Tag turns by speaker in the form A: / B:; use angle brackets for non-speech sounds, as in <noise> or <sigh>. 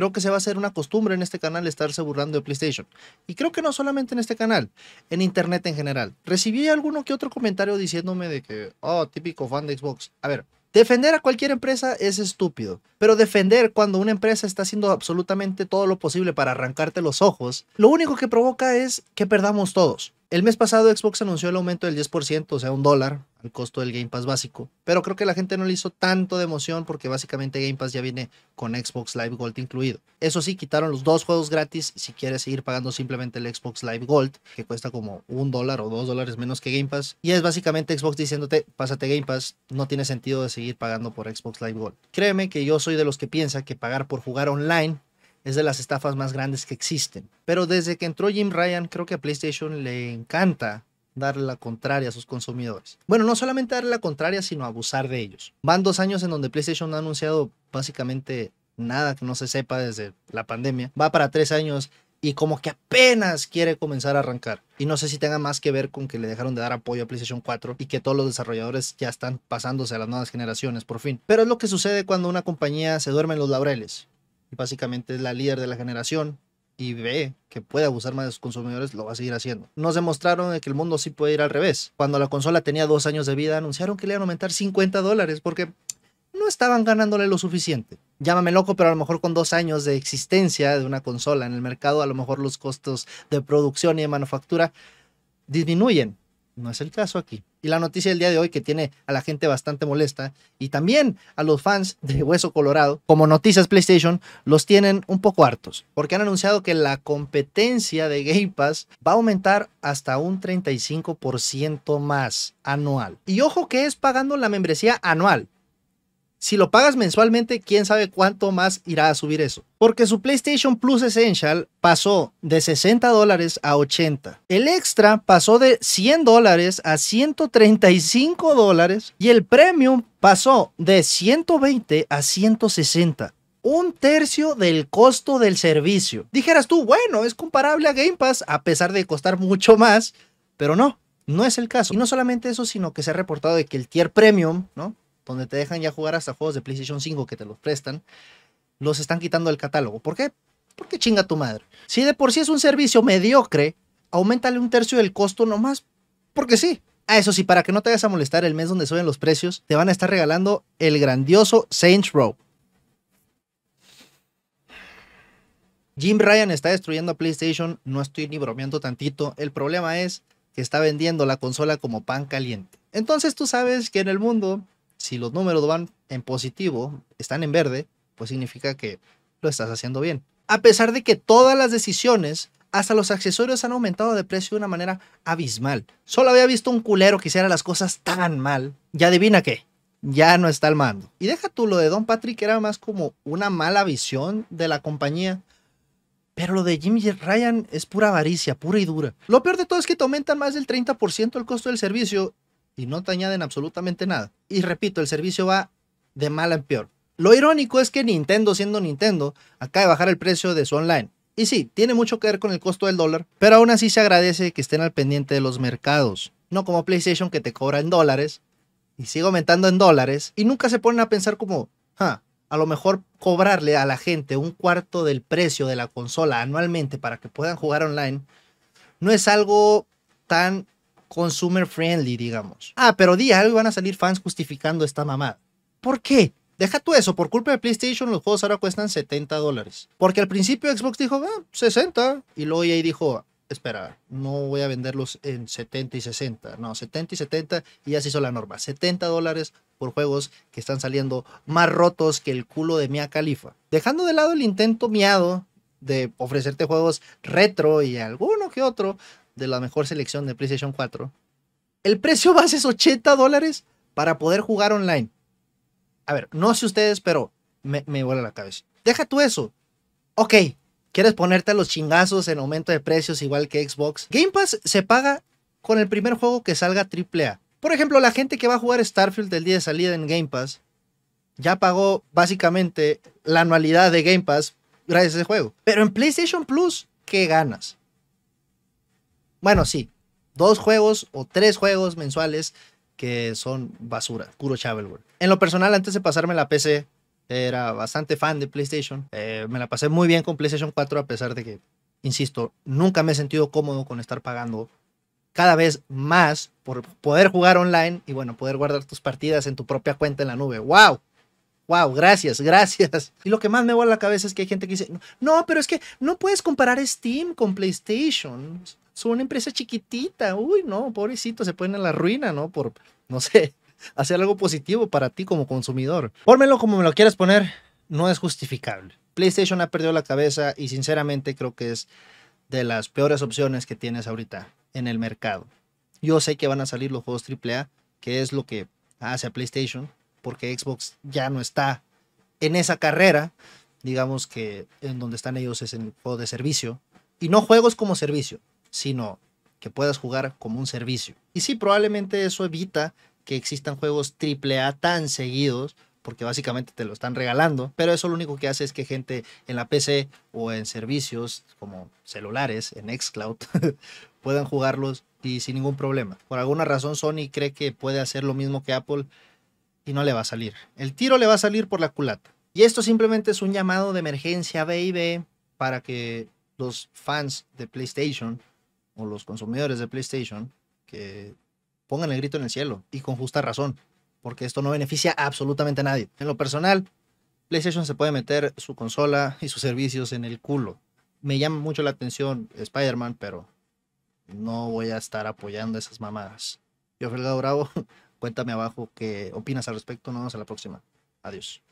A: Creo que se va a hacer una costumbre en este canal estarse burlando de PlayStation. Y creo que no solamente en este canal, en internet en general. Recibí alguno que otro comentario diciéndome de que, oh, típico fan de Xbox. A ver, Defender a cualquier empresa es estúpido, pero defender cuando una empresa está haciendo absolutamente todo lo posible para arrancarte los ojos, lo único que provoca es que perdamos todos. El mes pasado Xbox anunció el aumento del 10%, o sea, un dólar, al costo del Game Pass básico. Pero creo que la gente no le hizo tanto de emoción porque básicamente Game Pass ya viene con Xbox Live Gold incluido. Eso sí, quitaron los dos juegos gratis si quieres seguir pagando simplemente el Xbox Live Gold, que cuesta como un dólar o dos dólares menos que Game Pass. Y es básicamente Xbox diciéndote, pásate Game Pass, no tiene sentido de seguir pagando por Xbox Live Gold. Créeme que yo soy de los que piensa que pagar por jugar online es de las estafas más grandes que existen. Pero desde que entró Jim Ryan, creo que a PlayStation le encanta darle la contraria a sus consumidores. Bueno, no solamente darle la contraria, sino abusar de ellos. Van dos años en donde PlayStation ha anunciado básicamente nada que no se sepa desde la pandemia. Va para tres años y como que apenas quiere comenzar a arrancar. Y no sé si tenga más que ver con que le dejaron de dar apoyo a PlayStation 4 y que todos los desarrolladores ya están pasándose a las nuevas generaciones por fin. Pero es lo que sucede cuando una compañía se duerme en los laureles básicamente es la líder de la generación y ve que puede abusar más de sus consumidores, lo va a seguir haciendo. Nos demostraron que el mundo sí puede ir al revés. Cuando la consola tenía dos años de vida, anunciaron que le iban a aumentar 50 dólares porque no estaban ganándole lo suficiente. Llámame loco, pero a lo mejor con dos años de existencia de una consola en el mercado, a lo mejor los costos de producción y de manufactura disminuyen. No es el caso aquí. Y la noticia del día de hoy que tiene a la gente bastante molesta y también a los fans de Hueso Colorado, como noticias PlayStation, los tienen un poco hartos, porque han anunciado que la competencia de Game Pass va a aumentar hasta un 35% más anual. Y ojo que es pagando la membresía anual. Si lo pagas mensualmente, quién sabe cuánto más irá a subir eso. Porque su PlayStation Plus Essential pasó de 60 dólares a 80. El extra pasó de 100 dólares a 135 dólares. Y el Premium pasó de 120 a 160 un tercio del costo del servicio. Dijeras tú, bueno, es comparable a Game Pass a pesar de costar mucho más, pero no, no es el caso. Y no solamente eso, sino que se ha reportado de que el tier premium, ¿no? Donde te dejan ya jugar hasta juegos de PlayStation 5 que te los prestan, los están quitando del catálogo. ¿Por qué? Porque chinga tu madre. Si de por sí es un servicio mediocre, aumentale un tercio del costo nomás. Porque sí. Ah, eso sí, para que no te vayas a molestar el mes donde suben los precios, te van a estar regalando el grandioso Saints Row. Jim Ryan está destruyendo a PlayStation, no estoy ni bromeando tantito. El problema es que está vendiendo la consola como pan caliente. Entonces tú sabes que en el mundo si los números van en positivo, están en verde, pues significa que lo estás haciendo bien. A pesar de que todas las decisiones, hasta los accesorios han aumentado de precio de una manera abismal. Solo había visto un culero que hiciera las cosas tan mal. Y adivina qué, ya no está al mando. Y deja tú lo de Don Patrick, era más como una mala visión de la compañía. Pero lo de Jimmy Ryan es pura avaricia, pura y dura. Lo peor de todo es que te aumentan más del 30% el costo del servicio y no te añaden absolutamente nada. Y repito, el servicio va de mal en peor. Lo irónico es que Nintendo, siendo Nintendo, acaba de bajar el precio de su online. Y sí, tiene mucho que ver con el costo del dólar, pero aún así se agradece que estén al pendiente de los mercados. No como PlayStation que te cobra en dólares y sigue aumentando en dólares y nunca se ponen a pensar como, a lo mejor cobrarle a la gente un cuarto del precio de la consola anualmente para que puedan jugar online no es algo tan consumer friendly, digamos. Ah, pero di algo van a salir fans justificando esta mamada. ¿Por qué? Deja tú eso, por culpa de PlayStation los juegos ahora cuestan 70 dólares. Porque al principio Xbox dijo, 60. Ah, y luego EA dijo, espera, no voy a venderlos en 70 y 60. No, 70 y 70 y ya se hizo la norma. 70 dólares por juegos que están saliendo más rotos que el culo de Mia Khalifa. Dejando de lado el intento miado de ofrecerte juegos retro y alguno que otro de la mejor selección de PlayStation 4, el precio base es 80 dólares para poder jugar online. A ver, no sé ustedes, pero me, me vuela la cabeza. Deja tú eso. Ok, ¿quieres ponerte a los chingazos en aumento de precios igual que Xbox? Game Pass se paga con el primer juego que salga AAA. Por ejemplo, la gente que va a jugar Starfield el día de salida en Game Pass ya pagó básicamente la anualidad de Game Pass gracias a ese juego. Pero en PlayStation Plus, ¿qué ganas? Bueno, sí, dos juegos o tres juegos mensuales que son basura, puro shovelware. En lo personal, antes de pasarme la PC, era bastante fan de PlayStation. Eh, me la pasé muy bien con PlayStation 4 a pesar de que, insisto, nunca me he sentido cómodo con estar pagando cada vez más por poder jugar online y bueno, poder guardar tus partidas en tu propia cuenta en la nube. ¡Wow! Wow, gracias, gracias. Y lo que más me vuelve a la cabeza es que hay gente que dice, no, pero es que no puedes comparar Steam con PlayStation. Son una empresa chiquitita. Uy, no, pobrecito, se ponen en la ruina, ¿no? Por, no sé, <laughs> hacer algo positivo para ti como consumidor. Pónmelo como me lo quieras poner, no es justificable. PlayStation ha perdido la cabeza y sinceramente creo que es de las peores opciones que tienes ahorita en el mercado. Yo sé que van a salir los juegos AAA, que es lo que hace a PlayStation, porque Xbox ya no está en esa carrera, digamos que en donde están ellos es en el juego de servicio, y no juegos como servicio, sino que puedas jugar como un servicio. Y sí, probablemente eso evita que existan juegos AAA tan seguidos, porque básicamente te lo están regalando, pero eso lo único que hace es que gente en la PC o en servicios como celulares, en Xcloud, <laughs> puedan jugarlos y sin ningún problema. Por alguna razón Sony cree que puede hacer lo mismo que Apple y no le va a salir. El tiro le va a salir por la culata. Y esto simplemente es un llamado de emergencia, baby, para que los fans de PlayStation o los consumidores de PlayStation que pongan el grito en el cielo y con justa razón, porque esto no beneficia absolutamente a nadie. En lo personal, PlayStation se puede meter su consola y sus servicios en el culo. Me llama mucho la atención Spider-Man, pero no voy a estar apoyando esas mamadas. Yo, Felgado Bravo, <laughs> cuéntame abajo qué opinas al respecto. Nos vemos a la próxima. Adiós.